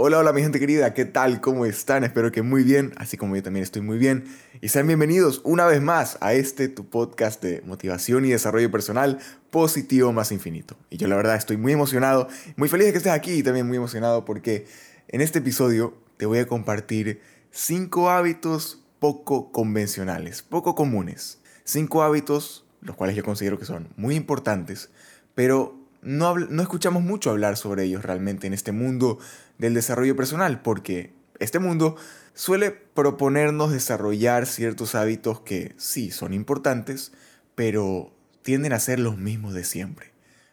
Hola, hola mi gente querida, ¿qué tal? ¿Cómo están? Espero que muy bien, así como yo también estoy muy bien. Y sean bienvenidos una vez más a este tu podcast de motivación y desarrollo personal positivo más infinito. Y yo la verdad estoy muy emocionado, muy feliz de que estés aquí y también muy emocionado porque en este episodio te voy a compartir cinco hábitos poco convencionales, poco comunes. Cinco hábitos los cuales yo considero que son muy importantes, pero no, no escuchamos mucho hablar sobre ellos realmente en este mundo del desarrollo personal, porque este mundo suele proponernos desarrollar ciertos hábitos que sí son importantes, pero tienden a ser los mismos de siempre.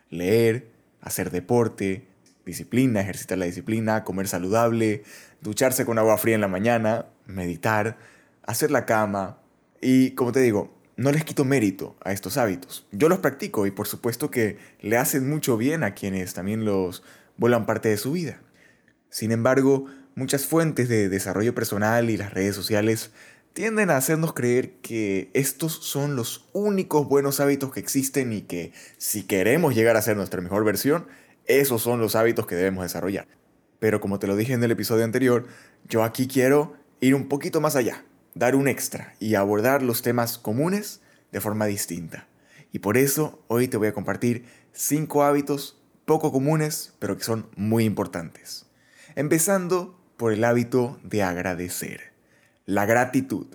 Leer, hacer deporte, disciplina, ejercitar la disciplina, comer saludable, ducharse con agua fría en la mañana, meditar, hacer la cama. Y como te digo, no les quito mérito a estos hábitos. Yo los practico y por supuesto que le hacen mucho bien a quienes también los vuelan parte de su vida. Sin embargo, muchas fuentes de desarrollo personal y las redes sociales tienden a hacernos creer que estos son los únicos buenos hábitos que existen y que si queremos llegar a ser nuestra mejor versión, esos son los hábitos que debemos desarrollar. Pero como te lo dije en el episodio anterior, yo aquí quiero ir un poquito más allá dar un extra y abordar los temas comunes de forma distinta. Y por eso hoy te voy a compartir cinco hábitos poco comunes, pero que son muy importantes. Empezando por el hábito de agradecer. La gratitud.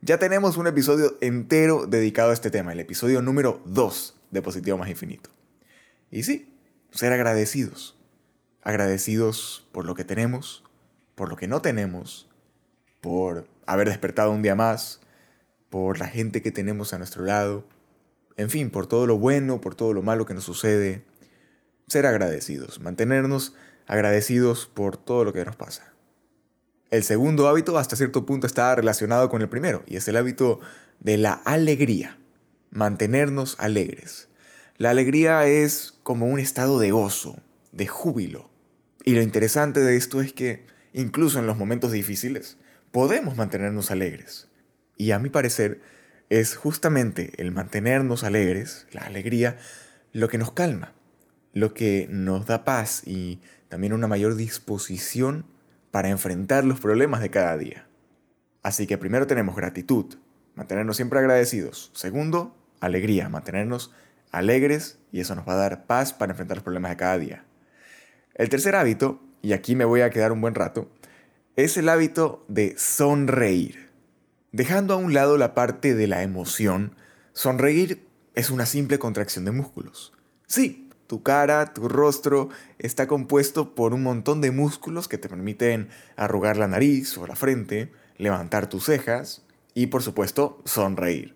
Ya tenemos un episodio entero dedicado a este tema, el episodio número 2 de Positivo Más Infinito. Y sí, ser agradecidos. Agradecidos por lo que tenemos, por lo que no tenemos, por haber despertado un día más, por la gente que tenemos a nuestro lado, en fin, por todo lo bueno, por todo lo malo que nos sucede. Ser agradecidos, mantenernos agradecidos por todo lo que nos pasa. El segundo hábito hasta cierto punto está relacionado con el primero y es el hábito de la alegría, mantenernos alegres. La alegría es como un estado de gozo, de júbilo. Y lo interesante de esto es que incluso en los momentos difíciles, podemos mantenernos alegres. Y a mi parecer es justamente el mantenernos alegres, la alegría, lo que nos calma, lo que nos da paz y también una mayor disposición para enfrentar los problemas de cada día. Así que primero tenemos gratitud, mantenernos siempre agradecidos. Segundo, alegría, mantenernos alegres y eso nos va a dar paz para enfrentar los problemas de cada día. El tercer hábito, y aquí me voy a quedar un buen rato, es el hábito de sonreír. Dejando a un lado la parte de la emoción, sonreír es una simple contracción de músculos. Sí, tu cara, tu rostro está compuesto por un montón de músculos que te permiten arrugar la nariz o la frente, levantar tus cejas y por supuesto sonreír.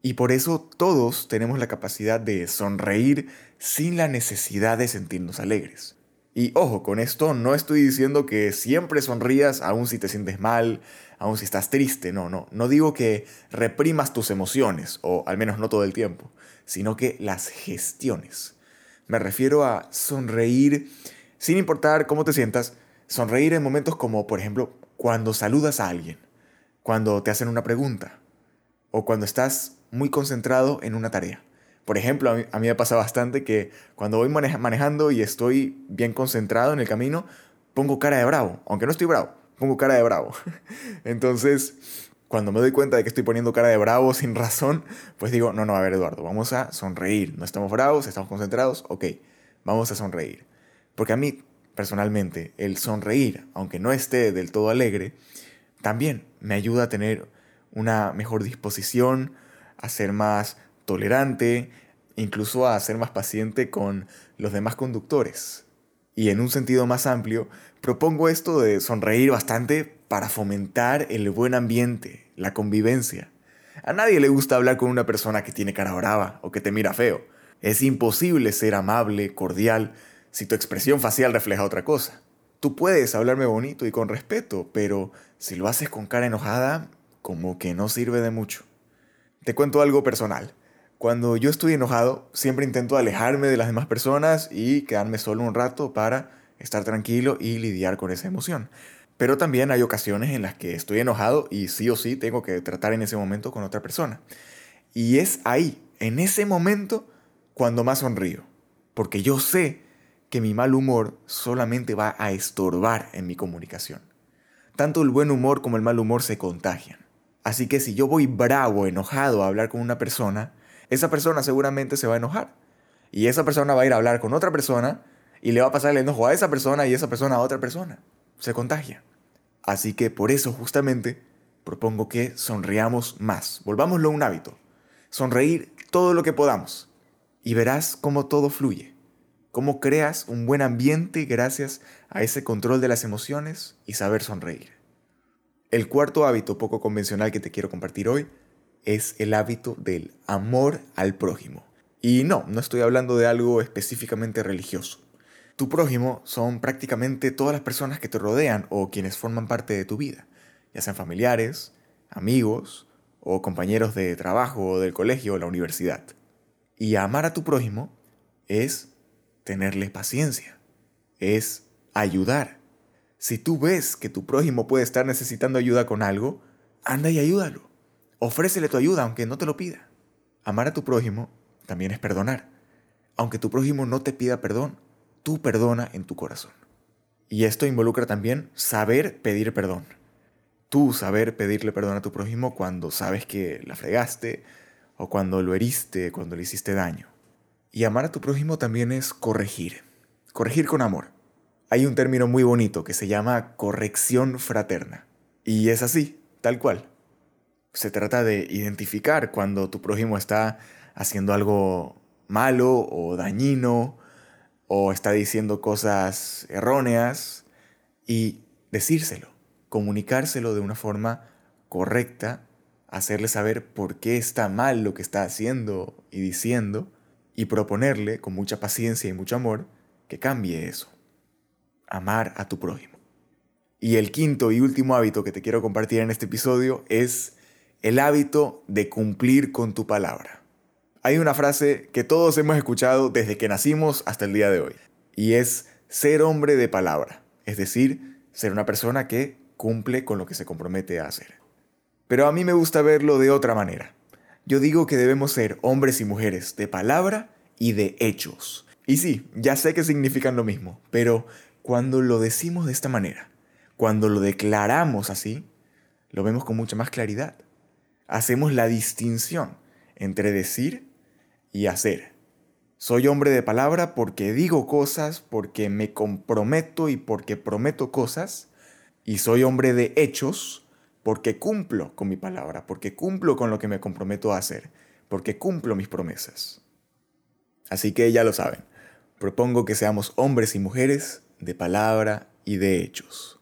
Y por eso todos tenemos la capacidad de sonreír sin la necesidad de sentirnos alegres. Y ojo, con esto no estoy diciendo que siempre sonrías aun si te sientes mal, aun si estás triste, no, no, no digo que reprimas tus emociones, o al menos no todo el tiempo, sino que las gestiones. Me refiero a sonreír sin importar cómo te sientas, sonreír en momentos como, por ejemplo, cuando saludas a alguien, cuando te hacen una pregunta, o cuando estás muy concentrado en una tarea. Por ejemplo, a mí, me pasa bastante que cuando voy manejando y estoy bien concentrado en el camino, pongo cara de bravo, aunque no estoy bravo, pongo cara de bravo. Entonces, cuando me doy cuenta de que estoy poniendo cara de bravo sin razón, pues digo, no, no, a ver Eduardo, vamos a sonreír, no estamos bravos, estamos concentrados, ok, vamos a sonreír. Porque a mí, personalmente, el sonreír, aunque no esté del todo alegre, también me ayuda a tener una mejor disposición, a ser más tolerante, incluso a ser más paciente con los demás conductores. Y en un sentido más amplio, propongo esto de sonreír bastante para fomentar el buen ambiente, la convivencia. A nadie le gusta hablar con una persona que tiene cara brava o que te mira feo. Es imposible ser amable, cordial, si tu expresión facial refleja otra cosa. Tú puedes hablarme bonito y con respeto, pero si lo haces con cara enojada, como que no sirve de mucho. Te cuento algo personal. Cuando yo estoy enojado, siempre intento alejarme de las demás personas y quedarme solo un rato para estar tranquilo y lidiar con esa emoción. Pero también hay ocasiones en las que estoy enojado y sí o sí tengo que tratar en ese momento con otra persona. Y es ahí, en ese momento, cuando más sonrío. Porque yo sé que mi mal humor solamente va a estorbar en mi comunicación. Tanto el buen humor como el mal humor se contagian. Así que si yo voy bravo, enojado a hablar con una persona, esa persona seguramente se va a enojar. Y esa persona va a ir a hablar con otra persona y le va a pasar el enojo a esa persona y esa persona a otra persona. Se contagia. Así que por eso justamente propongo que sonriamos más. Volvámoslo un hábito. Sonreír todo lo que podamos. Y verás cómo todo fluye. Cómo creas un buen ambiente gracias a ese control de las emociones y saber sonreír. El cuarto hábito poco convencional que te quiero compartir hoy es el hábito del amor al prójimo. Y no, no estoy hablando de algo específicamente religioso. Tu prójimo son prácticamente todas las personas que te rodean o quienes forman parte de tu vida, ya sean familiares, amigos o compañeros de trabajo o del colegio o la universidad. Y amar a tu prójimo es tenerle paciencia, es ayudar. Si tú ves que tu prójimo puede estar necesitando ayuda con algo, anda y ayúdalo. Ofrécele tu ayuda aunque no te lo pida. Amar a tu prójimo también es perdonar. Aunque tu prójimo no te pida perdón, tú perdona en tu corazón. Y esto involucra también saber pedir perdón. Tú saber pedirle perdón a tu prójimo cuando sabes que la fregaste o cuando lo heriste, cuando le hiciste daño. Y amar a tu prójimo también es corregir. Corregir con amor. Hay un término muy bonito que se llama corrección fraterna. Y es así, tal cual. Se trata de identificar cuando tu prójimo está haciendo algo malo o dañino o está diciendo cosas erróneas y decírselo, comunicárselo de una forma correcta, hacerle saber por qué está mal lo que está haciendo y diciendo y proponerle con mucha paciencia y mucho amor que cambie eso. Amar a tu prójimo. Y el quinto y último hábito que te quiero compartir en este episodio es el hábito de cumplir con tu palabra. Hay una frase que todos hemos escuchado desde que nacimos hasta el día de hoy, y es ser hombre de palabra, es decir, ser una persona que cumple con lo que se compromete a hacer. Pero a mí me gusta verlo de otra manera. Yo digo que debemos ser hombres y mujeres de palabra y de hechos. Y sí, ya sé que significan lo mismo, pero cuando lo decimos de esta manera, cuando lo declaramos así, lo vemos con mucha más claridad. Hacemos la distinción entre decir y hacer. Soy hombre de palabra porque digo cosas, porque me comprometo y porque prometo cosas. Y soy hombre de hechos porque cumplo con mi palabra, porque cumplo con lo que me comprometo a hacer, porque cumplo mis promesas. Así que ya lo saben, propongo que seamos hombres y mujeres de palabra y de hechos.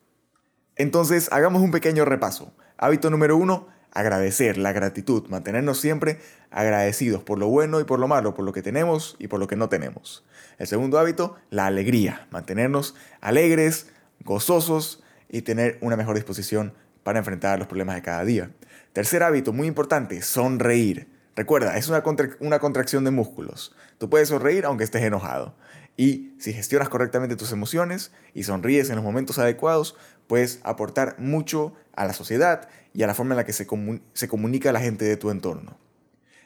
Entonces, hagamos un pequeño repaso. Hábito número uno, agradecer, la gratitud, mantenernos siempre agradecidos por lo bueno y por lo malo, por lo que tenemos y por lo que no tenemos. El segundo hábito, la alegría, mantenernos alegres, gozosos y tener una mejor disposición para enfrentar los problemas de cada día. Tercer hábito, muy importante, sonreír. Recuerda, es una, una contracción de músculos. Tú puedes sonreír aunque estés enojado. Y si gestionas correctamente tus emociones y sonríes en los momentos adecuados, puedes aportar mucho a la sociedad y a la forma en la que se, se comunica la gente de tu entorno.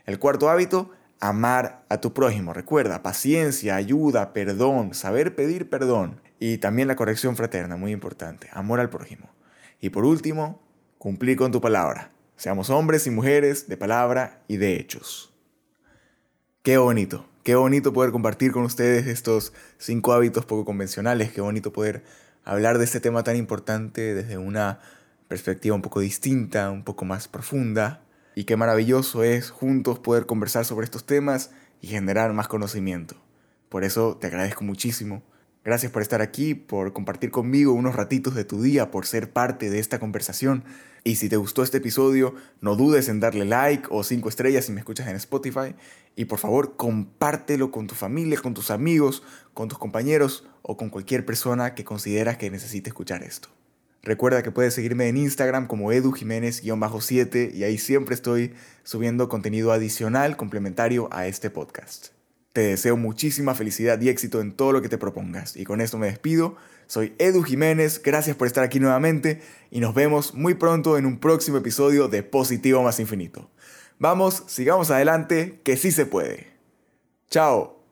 El cuarto hábito, amar a tu prójimo. Recuerda, paciencia, ayuda, perdón, saber pedir perdón. Y también la corrección fraterna, muy importante, amor al prójimo. Y por último, cumplir con tu palabra. Seamos hombres y mujeres de palabra y de hechos. Qué bonito, qué bonito poder compartir con ustedes estos cinco hábitos poco convencionales, qué bonito poder hablar de este tema tan importante desde una perspectiva un poco distinta, un poco más profunda. Y qué maravilloso es juntos poder conversar sobre estos temas y generar más conocimiento. Por eso te agradezco muchísimo Gracias por estar aquí, por compartir conmigo unos ratitos de tu día, por ser parte de esta conversación. Y si te gustó este episodio, no dudes en darle like o cinco estrellas si me escuchas en Spotify. Y por favor, compártelo con tu familia, con tus amigos, con tus compañeros o con cualquier persona que consideras que necesite escuchar esto. Recuerda que puedes seguirme en Instagram como edujiménez-7 y ahí siempre estoy subiendo contenido adicional complementario a este podcast. Te deseo muchísima felicidad y éxito en todo lo que te propongas. Y con esto me despido. Soy Edu Jiménez, gracias por estar aquí nuevamente y nos vemos muy pronto en un próximo episodio de Positivo más Infinito. Vamos, sigamos adelante, que sí se puede. Chao.